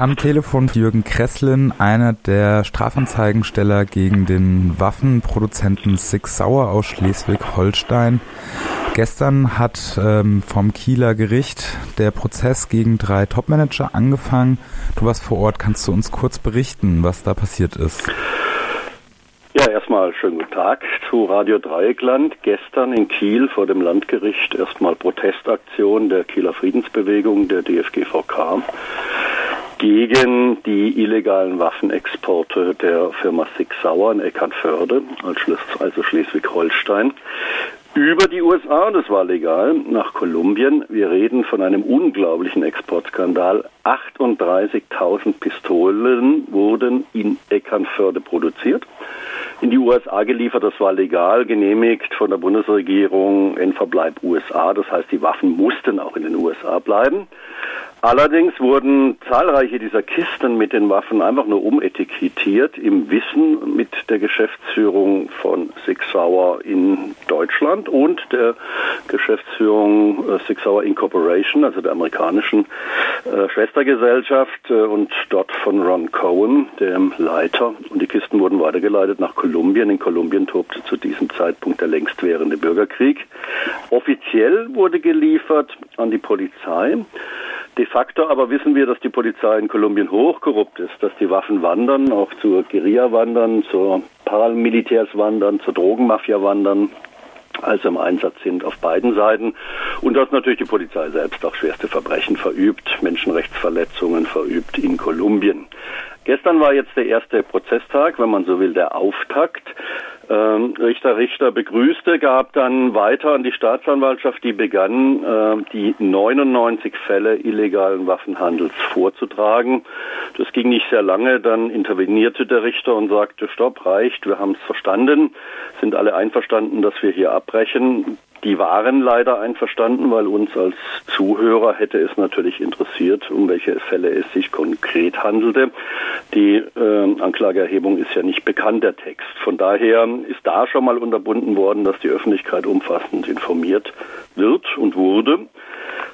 Am Telefon Jürgen Kresslin, einer der Strafanzeigensteller gegen den Waffenproduzenten Sig Sauer aus Schleswig-Holstein. Gestern hat ähm, vom Kieler Gericht der Prozess gegen drei Topmanager angefangen. Du warst vor Ort, kannst du uns kurz berichten, was da passiert ist? Ja, erstmal schönen guten Tag zu Radio Dreieckland. Gestern in Kiel vor dem Landgericht erstmal Protestaktion der Kieler Friedensbewegung, der DFGVK gegen die illegalen Waffenexporte der Firma Sig Sauer in Eckernförde, also Schleswig-Holstein, über die USA, das war legal, nach Kolumbien. Wir reden von einem unglaublichen Exportskandal. 38.000 Pistolen wurden in Eckernförde produziert in die USA geliefert. Das war legal, genehmigt von der Bundesregierung in Verbleib USA. Das heißt, die Waffen mussten auch in den USA bleiben. Allerdings wurden zahlreiche dieser Kisten mit den Waffen einfach nur umetikettiert im Wissen mit der Geschäftsführung von Sig Sauer in Deutschland und der Geschäftsführung äh, Sig Incorporation, also der amerikanischen äh, Schwestergesellschaft äh, und dort von Ron Cohen, dem Leiter. Und die Kisten wurden weitergeleitet nach Kolumbien. In Kolumbien tobte zu diesem Zeitpunkt der längst währende Bürgerkrieg. Offiziell wurde geliefert an die Polizei. De facto aber wissen wir, dass die Polizei in Kolumbien hochkorrupt ist, dass die Waffen wandern, auch zur Guerilla wandern, zur Paramilitärs wandern, zur Drogenmafia wandern, also im Einsatz sind auf beiden Seiten und dass natürlich die Polizei selbst auch schwerste Verbrechen verübt, Menschenrechtsverletzungen verübt in Kolumbien. Gestern war jetzt der erste Prozesstag, wenn man so will, der Auftakt. Ähm, Richter Richter begrüßte, gab dann weiter an die Staatsanwaltschaft, die begann, äh, die 99 Fälle illegalen Waffenhandels vorzutragen. Das ging nicht sehr lange, dann intervenierte der Richter und sagte, stopp, reicht, wir haben es verstanden, sind alle einverstanden, dass wir hier abbrechen. Die waren leider einverstanden, weil uns als Zuhörer hätte es natürlich interessiert, um welche Fälle es sich konkret handelte. Die äh, Anklageerhebung ist ja nicht bekannt, der Text. Von daher ist da schon mal unterbunden worden, dass die Öffentlichkeit umfassend informiert wird und wurde.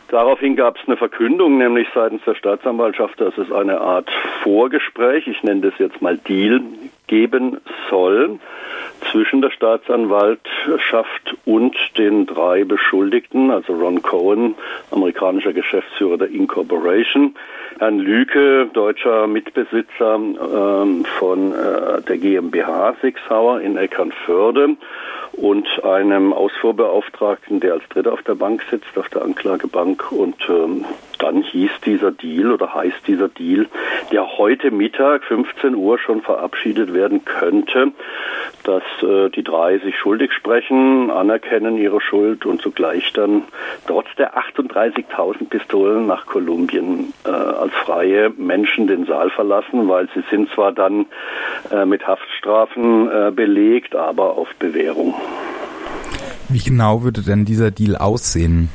Daraufhin gab es eine Verkündung, nämlich seitens der Staatsanwaltschaft, dass es eine Art Vorgespräch, ich nenne das jetzt mal Deal, geben soll zwischen der Staatsanwaltschaft und den drei Beschuldigten, also Ron Cohen, amerikanischer Geschäftsführer der Incorporation, Herrn Lüke, deutscher Mitbesitzer ähm, von äh, der GmbH Sixhauer in Eckernförde und einem Ausfuhrbeauftragten, der als Dritter auf der Bank sitzt, auf der Anklagebank. Und ähm, dann hieß dieser Deal oder heißt dieser Deal, der heute Mittag 15 Uhr schon verabschiedet werden könnte, dass äh, die drei sich schuldig sprechen, anerkennen ihre Schuld und zugleich dann trotz der 38.000 Pistolen nach Kolumbien äh, als freie Menschen den Saal verlassen, weil sie sind zwar dann äh, mit Haftstrafen äh, belegt, aber auf Bewährung. Wie genau würde denn dieser Deal aussehen?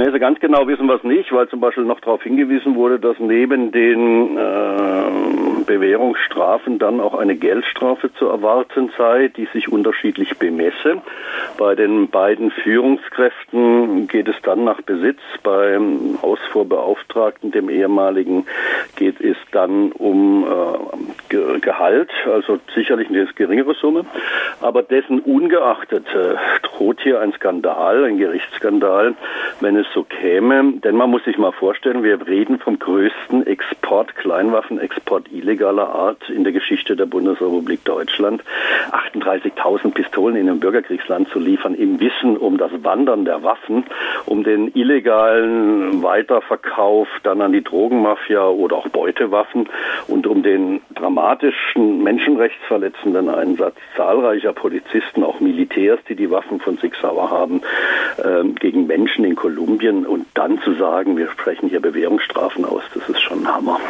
Nee, also ganz genau wissen wir es nicht, weil zum Beispiel noch darauf hingewiesen wurde, dass neben den äh, Bewährungsstrafen dann auch eine Geldstrafe zu erwarten sei, die sich unterschiedlich bemesse. Bei den beiden Führungskräften geht es dann nach Besitz, beim Ausfuhrbeauftragten, dem ehemaligen, geht es dann um äh, Gehalt, also sicherlich eine geringere Summe, aber dessen ungeachtet droht hier ein Skandal, ein Gerichtsskandal, wenn es so käme. Denn man muss sich mal vorstellen, wir reden vom größten Export, Kleinwaffenexport illegaler Art in der Geschichte der Bundesrepublik Deutschland. 38.000 Pistolen in ein Bürgerkriegsland zu liefern, im Wissen um das Wandern der Waffen, um den illegalen Weiterverkauf dann an die Drogenmafia oder auch Beutewaffen und um den dramatischen menschenrechtsverletzenden Einsatz zahlreicher Polizisten, auch Militärs, die die Waffen von Sig Sauer haben, äh, gegen Menschen in Kolumbien und dann zu sagen, wir sprechen hier Bewährungsstrafen aus, das ist schon ein Hammer.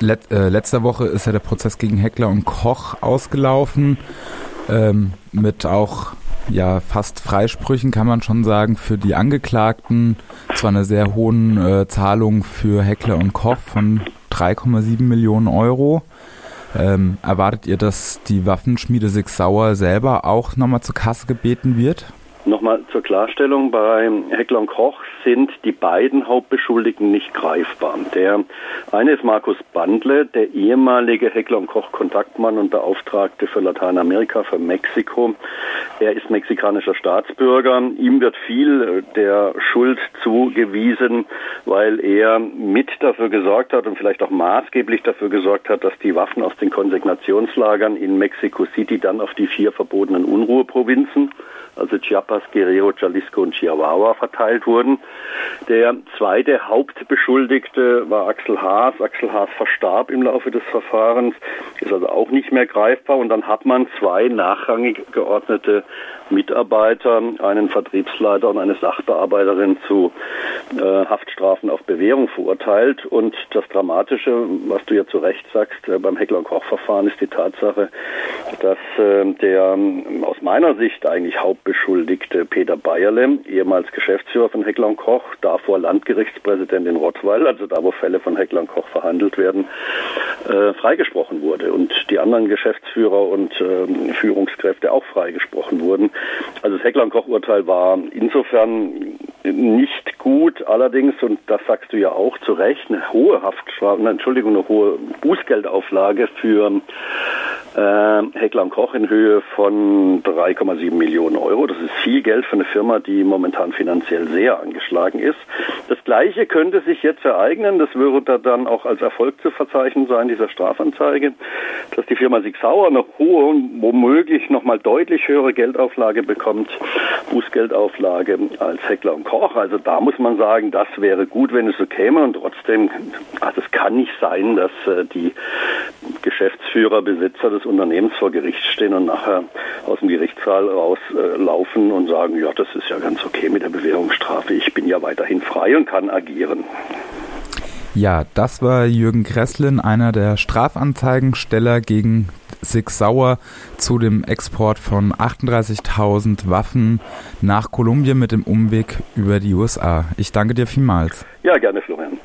Let, äh, letzter Woche ist ja der Prozess gegen Heckler und Koch ausgelaufen, ähm, mit auch ja fast Freisprüchen kann man schon sagen für die Angeklagten. Zwar eine sehr hohen äh, Zahlung für Heckler und Koch von 3,7 Millionen Euro. Ähm, erwartet ihr, dass die Waffenschmiede Sig Sauer selber auch nochmal zur Kasse gebeten wird? Nochmal zur Klarstellung, bei Heckler und Koch sind die beiden Hauptbeschuldigten nicht greifbar. Der eine ist Markus Bandle, der ehemalige Heckler und Koch Kontaktmann und Beauftragte für Lateinamerika, für Mexiko. Er ist mexikanischer Staatsbürger. Ihm wird viel der Schuld zugewiesen, weil er mit dafür gesorgt hat und vielleicht auch maßgeblich dafür gesorgt hat, dass die Waffen aus den Konsignationslagern in Mexico City dann auf die vier verbotenen Unruheprovinzen also Chiapas, Guerrero, Jalisco und Chihuahua verteilt wurden. Der zweite Hauptbeschuldigte war Axel Haas. Axel Haas verstarb im Laufe des Verfahrens, ist also auch nicht mehr greifbar. Und dann hat man zwei nachrangig geordnete Mitarbeiter, einen Vertriebsleiter und eine Sachbearbeiterin zu äh, Haftstrafen auf Bewährung verurteilt. Und das Dramatische, was du ja zu Recht sagst, äh, beim Heckler- und Koch-Verfahren ist die Tatsache, dass äh, der aus meiner Sicht eigentlich Hauptbeschuldigte Peter Bayerle, ehemals Geschäftsführer von Heckler und Koch, davor Landgerichtspräsident in Rottweil, also da, wo Fälle von Heckler und Koch verhandelt werden, äh, freigesprochen wurde und die anderen Geschäftsführer und äh, Führungskräfte auch freigesprochen wurden. Also das Heckler-Koch-Urteil war insofern nicht gut, allerdings, und das sagst du ja auch zu Recht, eine hohe Haftstrafe, Entschuldigung, eine hohe Bußgeldauflage für Heckler und Koch in Höhe von 3,7 Millionen Euro. Das ist viel Geld für eine Firma, die momentan finanziell sehr angeschlagen ist. Das Gleiche könnte sich jetzt ereignen, das würde dann auch als Erfolg zu verzeichnen sein, dieser Strafanzeige, dass die Firma Sig Sauer eine hohe und womöglich nochmal deutlich höhere Geldauflage bekommt, Bußgeldauflage als Heckler und Koch. Also da muss man sagen, das wäre gut, wenn es so käme und trotzdem, also es kann nicht sein, dass äh, die Geschäftsführer, Besitzer des Unternehmens vor Gericht stehen und nachher aus dem Gerichtssaal rauslaufen äh, und sagen, ja, das ist ja ganz okay mit der Bewährungsstrafe. Ich bin ja weiterhin frei und kann agieren. Ja, das war Jürgen Gresslin, einer der Strafanzeigensteller gegen Sig Sauer zu dem Export von 38.000 Waffen nach Kolumbien mit dem Umweg über die USA. Ich danke dir vielmals. Ja, gerne, Florian.